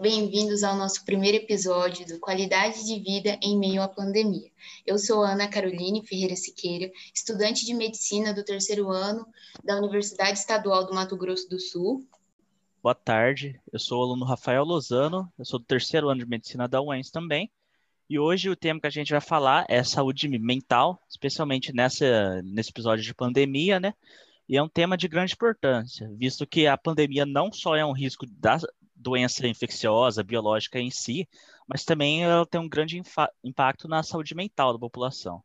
bem-vindos ao nosso primeiro episódio do Qualidade de Vida em Meio à Pandemia. Eu sou Ana Caroline Ferreira Siqueira, estudante de medicina do terceiro ano da Universidade Estadual do Mato Grosso do Sul. Boa tarde, eu sou o aluno Rafael Lozano, eu sou do terceiro ano de medicina da UENS também. E hoje o tema que a gente vai falar é saúde mental, especialmente nessa, nesse episódio de pandemia, né? E é um tema de grande importância, visto que a pandemia não só é um risco da doença infecciosa, biológica em si, mas também ela tem um grande impacto na saúde mental da população.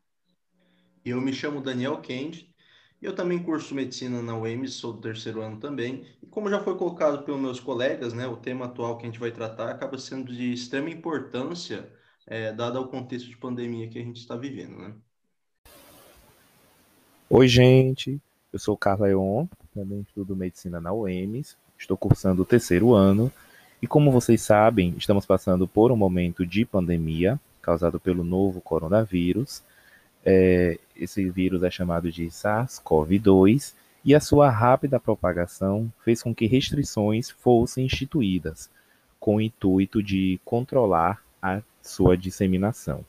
Eu me chamo Daniel Kendi, eu também curso medicina na UEMS, sou do terceiro ano também. E como já foi colocado pelos meus colegas, né, o tema atual que a gente vai tratar acaba sendo de extrema importância, é, dado o contexto de pandemia que a gente está vivendo, né? Oi, gente. Eu sou o Carla Eon, também estudo medicina na UEMS, estou cursando o terceiro ano, e como vocês sabem, estamos passando por um momento de pandemia causado pelo novo coronavírus. É, esse vírus é chamado de SARS-CoV-2 e a sua rápida propagação fez com que restrições fossem instituídas, com o intuito de controlar a sua disseminação.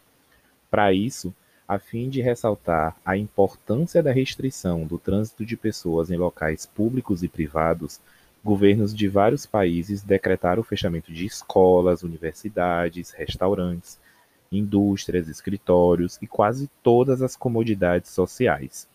Para isso, a fim de ressaltar a importância da restrição do trânsito de pessoas em locais públicos e privados, governos de vários países decretaram o fechamento de escolas, universidades, restaurantes, indústrias, escritórios e quase todas as comodidades sociais.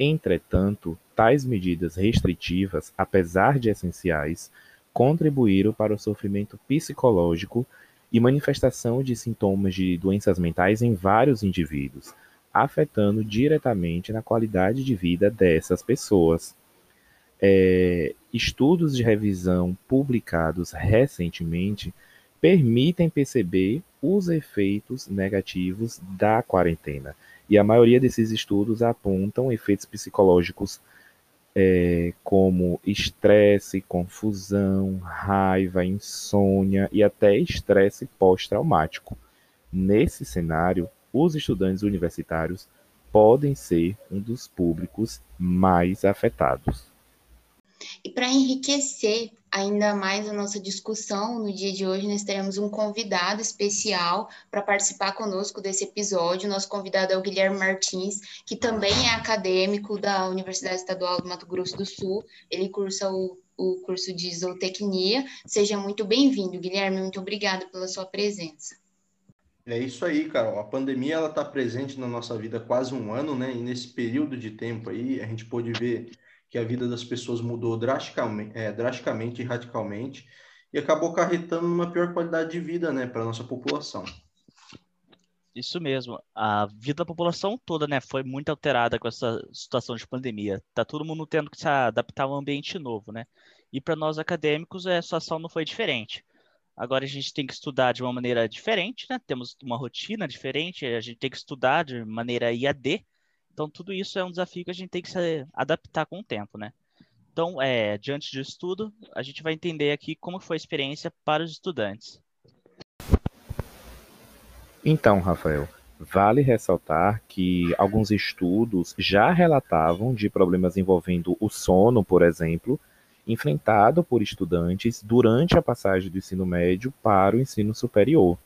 Entretanto, tais medidas restritivas, apesar de essenciais, contribuíram para o sofrimento psicológico e manifestação de sintomas de doenças mentais em vários indivíduos, afetando diretamente na qualidade de vida dessas pessoas. É, estudos de revisão publicados recentemente permitem perceber os efeitos negativos da quarentena. E a maioria desses estudos apontam efeitos psicológicos é, como estresse, confusão, raiva, insônia e até estresse pós-traumático. Nesse cenário, os estudantes universitários podem ser um dos públicos mais afetados. E para enriquecer ainda mais a nossa discussão no dia de hoje, nós teremos um convidado especial para participar conosco desse episódio. Nosso convidado é o Guilherme Martins, que também é acadêmico da Universidade Estadual do Mato Grosso do Sul. Ele cursa o, o curso de zootecnia. Seja muito bem-vindo, Guilherme. Muito obrigada pela sua presença. É isso aí, Carol. A pandemia ela está presente na nossa vida há quase um ano, né? E nesse período de tempo aí, a gente pôde ver que a vida das pessoas mudou drasticamente, é, drasticamente e radicalmente e acabou acarretando uma pior qualidade de vida né, para a nossa população. Isso mesmo. A vida da população toda né, foi muito alterada com essa situação de pandemia. Tá todo mundo tendo que se adaptar a um ambiente novo, né? E para nós acadêmicos a situação não foi diferente. Agora a gente tem que estudar de uma maneira diferente, né? Temos uma rotina diferente, a gente tem que estudar de maneira IAD, então, tudo isso é um desafio que a gente tem que se adaptar com o tempo, né? Então, é, diante disso tudo, a gente vai entender aqui como foi a experiência para os estudantes. Então, Rafael, vale ressaltar que alguns estudos já relatavam de problemas envolvendo o sono, por exemplo, enfrentado por estudantes durante a passagem do ensino médio para o ensino superior,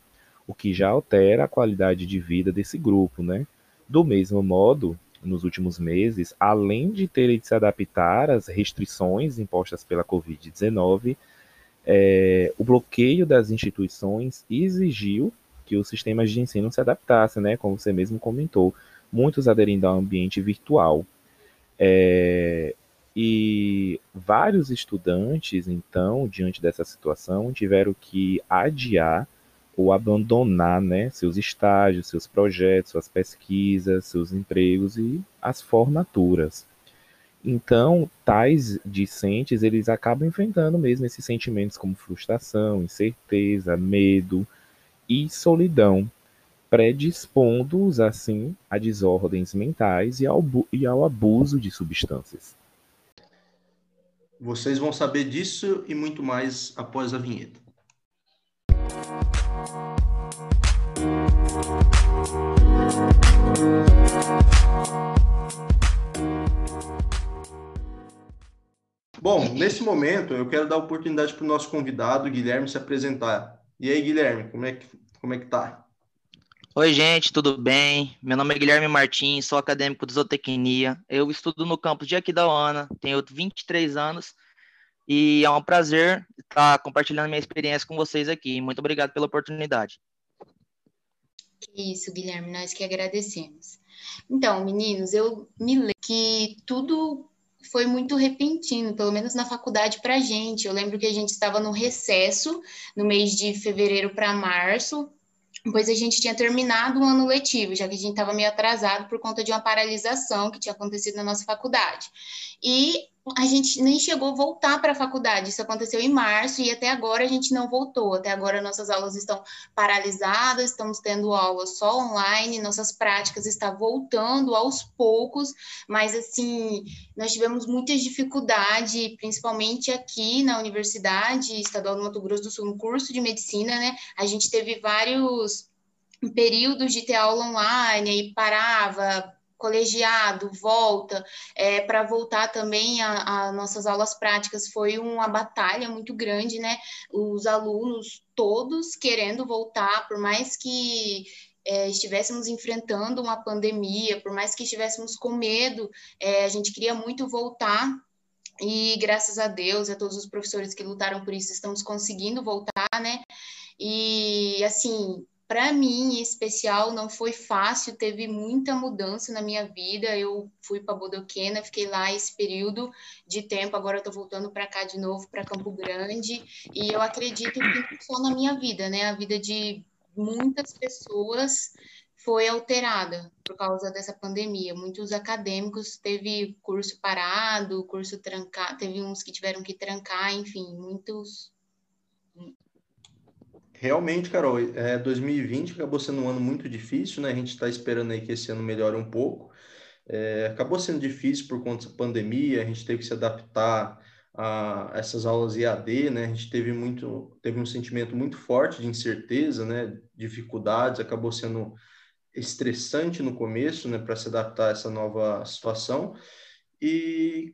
o que já altera a qualidade de vida desse grupo, né? Do mesmo modo, nos últimos meses, além de terem de se adaptar às restrições impostas pela Covid-19, é, o bloqueio das instituições exigiu que os sistemas de ensino se adaptassem, né, como você mesmo comentou, muitos aderindo ao ambiente virtual. É, e vários estudantes, então, diante dessa situação, tiveram que adiar ou abandonar né, seus estágios, seus projetos, suas pesquisas, seus empregos e as formaturas. Então, tais discentes, eles acabam enfrentando mesmo esses sentimentos como frustração, incerteza, medo e solidão, predispondo-os, assim, a desordens mentais e ao, e ao abuso de substâncias. Vocês vão saber disso e muito mais após a vinheta. Bom, nesse momento eu quero dar oportunidade para o nosso convidado, Guilherme, se apresentar. E aí, Guilherme, como é que, como é que tá? Oi, gente, tudo bem? Meu nome é Guilherme Martins, sou acadêmico de zootecnia. Eu estudo no campus de Aquidauana, tenho 23 anos e é um prazer estar compartilhando minha experiência com vocês aqui. Muito obrigado pela oportunidade. Isso, Guilherme, nós que agradecemos. Então, meninos, eu me lembro que tudo foi muito repentino, pelo menos na faculdade para a gente. Eu lembro que a gente estava no recesso no mês de fevereiro para março, pois a gente tinha terminado o ano letivo, já que a gente estava meio atrasado por conta de uma paralisação que tinha acontecido na nossa faculdade. E a gente nem chegou a voltar para a faculdade. Isso aconteceu em março e até agora a gente não voltou. Até agora nossas aulas estão paralisadas, estamos tendo aulas só online, nossas práticas estão voltando aos poucos, mas assim, nós tivemos muitas dificuldades, principalmente aqui na Universidade Estadual do Mato Grosso do Sul, no curso de medicina, né? A gente teve vários períodos de ter aula online e parava, colegiado, volta, é, para voltar também a, nossas aulas práticas foi uma batalha muito grande, né? Os alunos todos querendo voltar, por mais que é, estivéssemos enfrentando uma pandemia, por mais que estivéssemos com medo, é, a gente queria muito voltar. E graças a Deus, a todos os professores que lutaram por isso, estamos conseguindo voltar, né? E assim, para mim, em especial, não foi fácil, teve muita mudança na minha vida. Eu fui para Bodoquena, fiquei lá esse período de tempo, agora estou voltando para cá de novo, para Campo Grande, e eu acredito que só na minha vida, né? A vida de muitas pessoas foi alterada por causa dessa pandemia. Muitos acadêmicos teve curso parado, curso trancado, teve uns que tiveram que trancar, enfim, muitos Realmente, Carol, é, 2020 acabou sendo um ano muito difícil, né? A gente está esperando aí que esse ano melhore um pouco. É, acabou sendo difícil por conta da pandemia, a gente teve que se adaptar a essas aulas EAD, né? A gente teve muito, teve um sentimento muito forte de incerteza, né? Dificuldades, acabou sendo estressante no começo, né? Para se adaptar a essa nova situação. E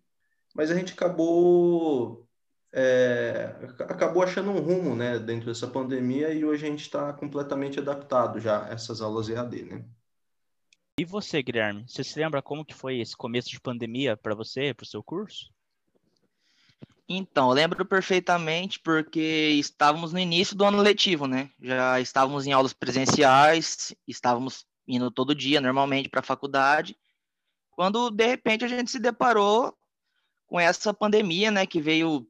mas a gente acabou é, acabou achando um rumo né, dentro dessa pandemia e hoje a gente está completamente adaptado já a essas aulas EAD. Né? E você, Guilherme, você se lembra como que foi esse começo de pandemia para você, para o seu curso? Então, eu lembro perfeitamente porque estávamos no início do ano letivo, né? Já estávamos em aulas presenciais, estávamos indo todo dia normalmente para a faculdade, quando de repente a gente se deparou com essa pandemia, né, que veio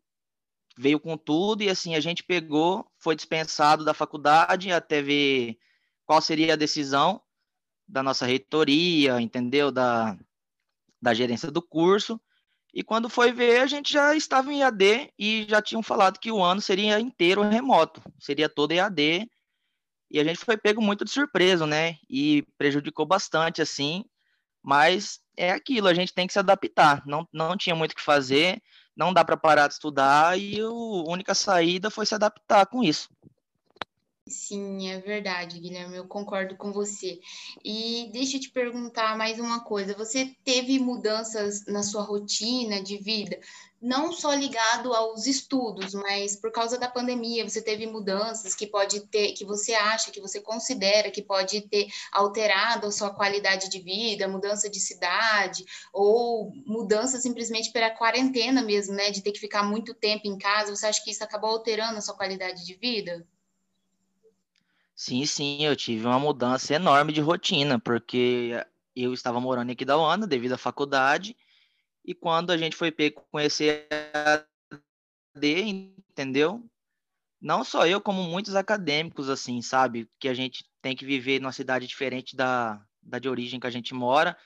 veio com tudo e assim a gente pegou, foi dispensado da faculdade até ver qual seria a decisão da nossa reitoria, entendeu? Da, da gerência do curso. E quando foi ver, a gente já estava em EAD e já tinham falado que o ano seria inteiro remoto, seria todo EAD. E a gente foi pego muito de surpresa, né? E prejudicou bastante, assim. Mas é aquilo, a gente tem que se adaptar. Não, não tinha muito o que fazer não dá para parar de estudar e a única saída foi se adaptar com isso. Sim, é verdade, Guilherme, eu concordo com você. E deixa eu te perguntar mais uma coisa: você teve mudanças na sua rotina de vida? não só ligado aos estudos, mas por causa da pandemia, você teve mudanças que pode ter, que você acha, que você considera que pode ter alterado a sua qualidade de vida, mudança de cidade, ou mudança simplesmente pela quarentena mesmo, né? De ter que ficar muito tempo em casa. Você acha que isso acabou alterando a sua qualidade de vida? Sim, sim, eu tive uma mudança enorme de rotina, porque eu estava morando aqui da devido à faculdade e quando a gente foi conhecer a D, entendeu? Não só eu, como muitos acadêmicos, assim, sabe? Que a gente tem que viver numa cidade diferente da, da de origem que a gente mora.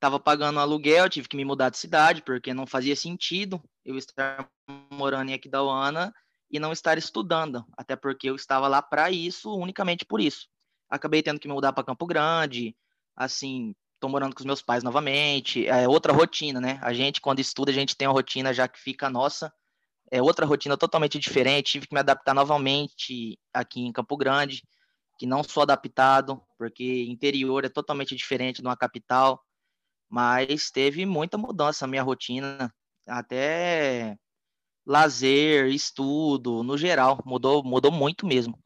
Tava pagando aluguel, tive que me mudar de cidade, porque não fazia sentido eu estar morando em Aquidauana e não estar estudando, até porque eu estava lá para isso, unicamente por isso. Acabei tendo que me mudar para Campo Grande, assim, tô morando com os meus pais novamente, é outra rotina, né? A gente, quando estuda, a gente tem uma rotina já que fica nossa, é outra rotina totalmente diferente, tive que me adaptar novamente aqui em Campo Grande, que não sou adaptado, porque interior é totalmente diferente de uma capital, mas teve muita mudança na minha rotina, até lazer, estudo, no geral, mudou, mudou muito mesmo.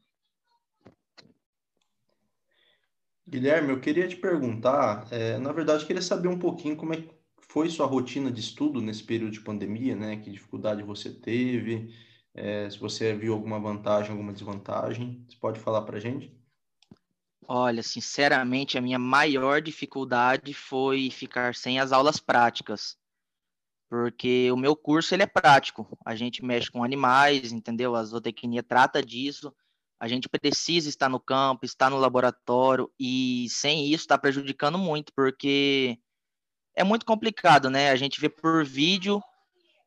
Guilherme, eu queria te perguntar, é, na verdade, eu queria saber um pouquinho como é que foi sua rotina de estudo nesse período de pandemia, né? Que dificuldade você teve, é, se você viu alguma vantagem, alguma desvantagem, você pode falar para gente? Olha, sinceramente, a minha maior dificuldade foi ficar sem as aulas práticas, porque o meu curso ele é prático. A gente mexe com animais, entendeu? A zootecnia trata disso. A gente precisa estar no campo, estar no laboratório e sem isso está prejudicando muito, porque é muito complicado, né? A gente vê por vídeo,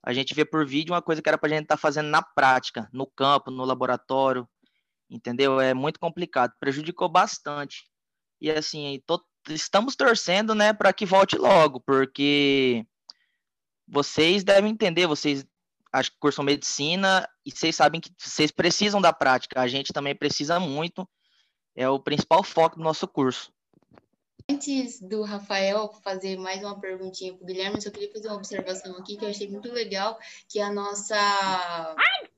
a gente vê por vídeo uma coisa que era para a gente estar tá fazendo na prática, no campo, no laboratório, entendeu? É muito complicado, prejudicou bastante. E assim, tô, estamos torcendo, né, para que volte logo, porque vocês devem entender, vocês acho que cursam medicina e vocês sabem que vocês precisam da prática, a gente também precisa muito, é o principal foco do nosso curso. Antes do Rafael fazer mais uma perguntinha para o Guilherme, eu só queria fazer uma observação aqui que eu achei muito legal, que a nossa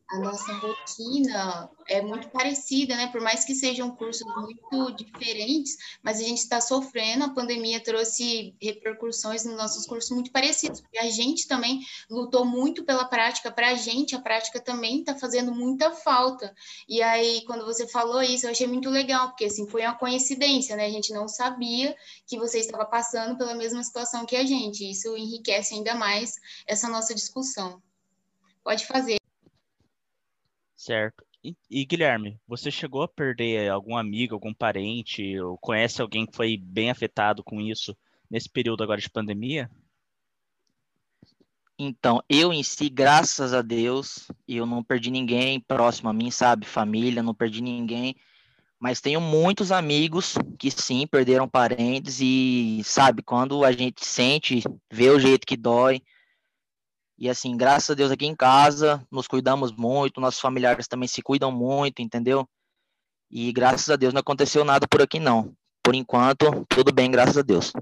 a nossa rotina é muito parecida, né? Por mais que sejam cursos muito diferentes, mas a gente está sofrendo. A pandemia trouxe repercussões nos nossos cursos muito parecidos, porque a gente também lutou muito pela prática. Para a gente, a prática também está fazendo muita falta. E aí, quando você falou isso, eu achei muito legal, porque assim foi uma coincidência, né? A gente não sabia que você estava passando pela mesma situação que a gente. Isso enriquece ainda mais essa nossa discussão. Pode fazer. Certo. E, e, Guilherme, você chegou a perder algum amigo, algum parente, ou conhece alguém que foi bem afetado com isso nesse período agora de pandemia? Então, eu em si, graças a Deus, eu não perdi ninguém próximo a mim, sabe? Família, não perdi ninguém. Mas tenho muitos amigos que sim, perderam parentes e, sabe, quando a gente sente, vê o jeito que dói, e assim, graças a Deus aqui em casa, nos cuidamos muito, nossos familiares também se cuidam muito, entendeu? E graças a Deus não aconteceu nada por aqui não. Por enquanto, tudo bem, graças a Deus.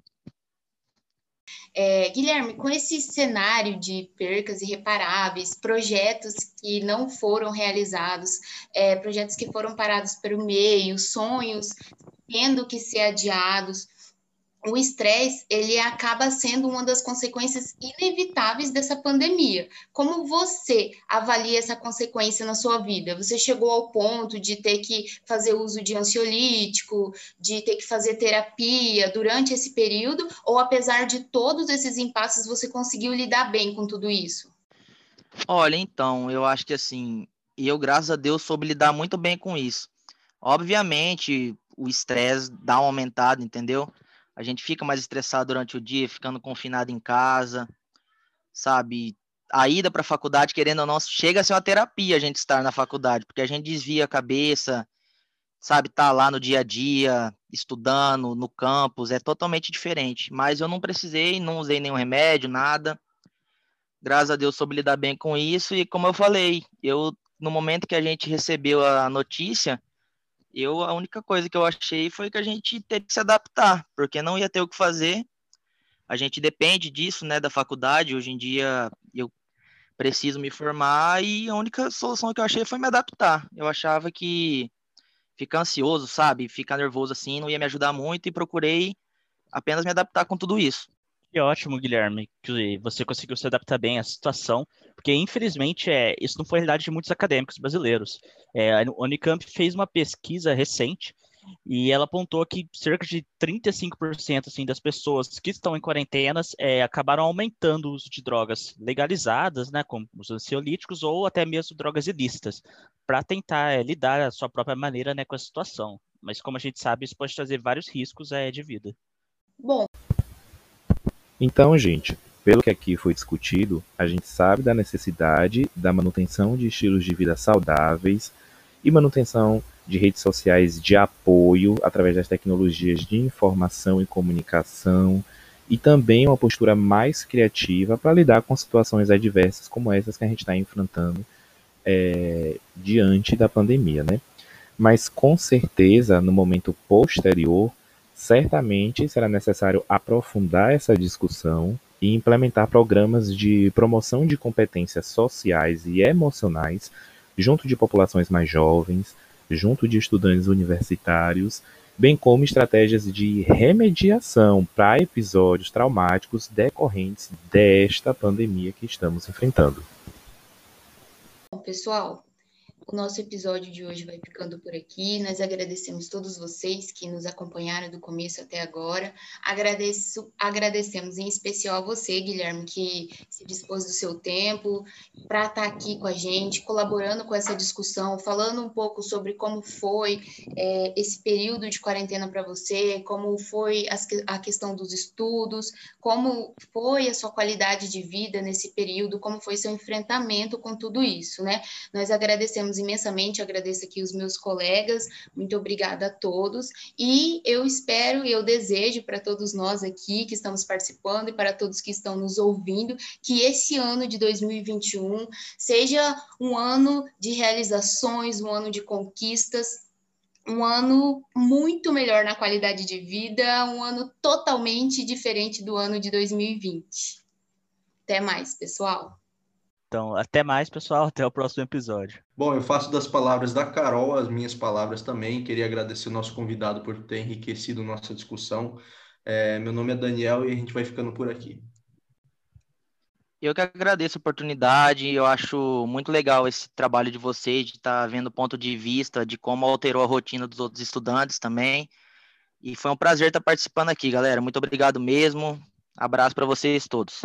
É, Guilherme, com esse cenário de percas irreparáveis, projetos que não foram realizados, é, projetos que foram parados pelo meio, sonhos tendo que ser adiados, o estresse ele acaba sendo uma das consequências inevitáveis dessa pandemia. Como você avalia essa consequência na sua vida? Você chegou ao ponto de ter que fazer uso de ansiolítico, de ter que fazer terapia durante esse período, ou apesar de todos esses impasses, você conseguiu lidar bem com tudo isso? Olha, então, eu acho que assim, eu, graças a Deus, soube lidar muito bem com isso. Obviamente, o estresse dá uma aumentada, entendeu? A gente fica mais estressado durante o dia, ficando confinado em casa, sabe? A ida para a faculdade, querendo ou não, chega a ser uma terapia a gente estar na faculdade, porque a gente desvia a cabeça, sabe? Tá lá no dia a dia, estudando, no campus, é totalmente diferente. Mas eu não precisei, não usei nenhum remédio, nada. Graças a Deus soube lidar bem com isso e como eu falei, eu no momento que a gente recebeu a notícia, eu, a única coisa que eu achei foi que a gente teve que se adaptar, porque não ia ter o que fazer. A gente depende disso, né, da faculdade. Hoje em dia eu preciso me formar e a única solução que eu achei foi me adaptar. Eu achava que ficar ansioso, sabe, ficar nervoso assim não ia me ajudar muito e procurei apenas me adaptar com tudo isso. Que ótimo, Guilherme, que você conseguiu se adaptar bem à situação, porque infelizmente é, isso não foi a realidade de muitos acadêmicos brasileiros. É, a Unicamp fez uma pesquisa recente e ela apontou que cerca de 35% assim, das pessoas que estão em quarentenas é, acabaram aumentando o uso de drogas legalizadas, né, como os ansiolíticos ou até mesmo drogas ilícitas, para tentar é, lidar a sua própria maneira né, com a situação. Mas como a gente sabe, isso pode trazer vários riscos é, de vida. Bom, então, gente, pelo que aqui foi discutido, a gente sabe da necessidade da manutenção de estilos de vida saudáveis e manutenção de redes sociais de apoio através das tecnologias de informação e comunicação e também uma postura mais criativa para lidar com situações adversas como essas que a gente está enfrentando é, diante da pandemia, né? Mas com certeza, no momento posterior, certamente será necessário aprofundar essa discussão e implementar programas de promoção de competências sociais e emocionais junto de populações mais jovens, junto de estudantes universitários, bem como estratégias de remediação para episódios traumáticos decorrentes desta pandemia que estamos enfrentando. Pessoal, o nosso episódio de hoje vai ficando por aqui. Nós agradecemos todos vocês que nos acompanharam do começo até agora. Agradeço, agradecemos em especial a você, Guilherme, que se dispôs do seu tempo para estar tá aqui com a gente, colaborando com essa discussão, falando um pouco sobre como foi é, esse período de quarentena para você, como foi as, a questão dos estudos, como foi a sua qualidade de vida nesse período, como foi seu enfrentamento com tudo isso, né? Nós agradecemos agradecemos imensamente, agradeço aqui os meus colegas, muito obrigada a todos, e eu espero e eu desejo para todos nós aqui que estamos participando e para todos que estão nos ouvindo, que esse ano de 2021 seja um ano de realizações, um ano de conquistas, um ano muito melhor na qualidade de vida, um ano totalmente diferente do ano de 2020. Até mais, pessoal. Então, até mais, pessoal. Até o próximo episódio. Bom, eu faço das palavras da Carol as minhas palavras também. Queria agradecer o nosso convidado por ter enriquecido nossa discussão. É, meu nome é Daniel e a gente vai ficando por aqui. Eu que agradeço a oportunidade. Eu acho muito legal esse trabalho de vocês, de estar tá vendo o ponto de vista de como alterou a rotina dos outros estudantes também. E foi um prazer estar participando aqui, galera. Muito obrigado mesmo. Abraço para vocês todos.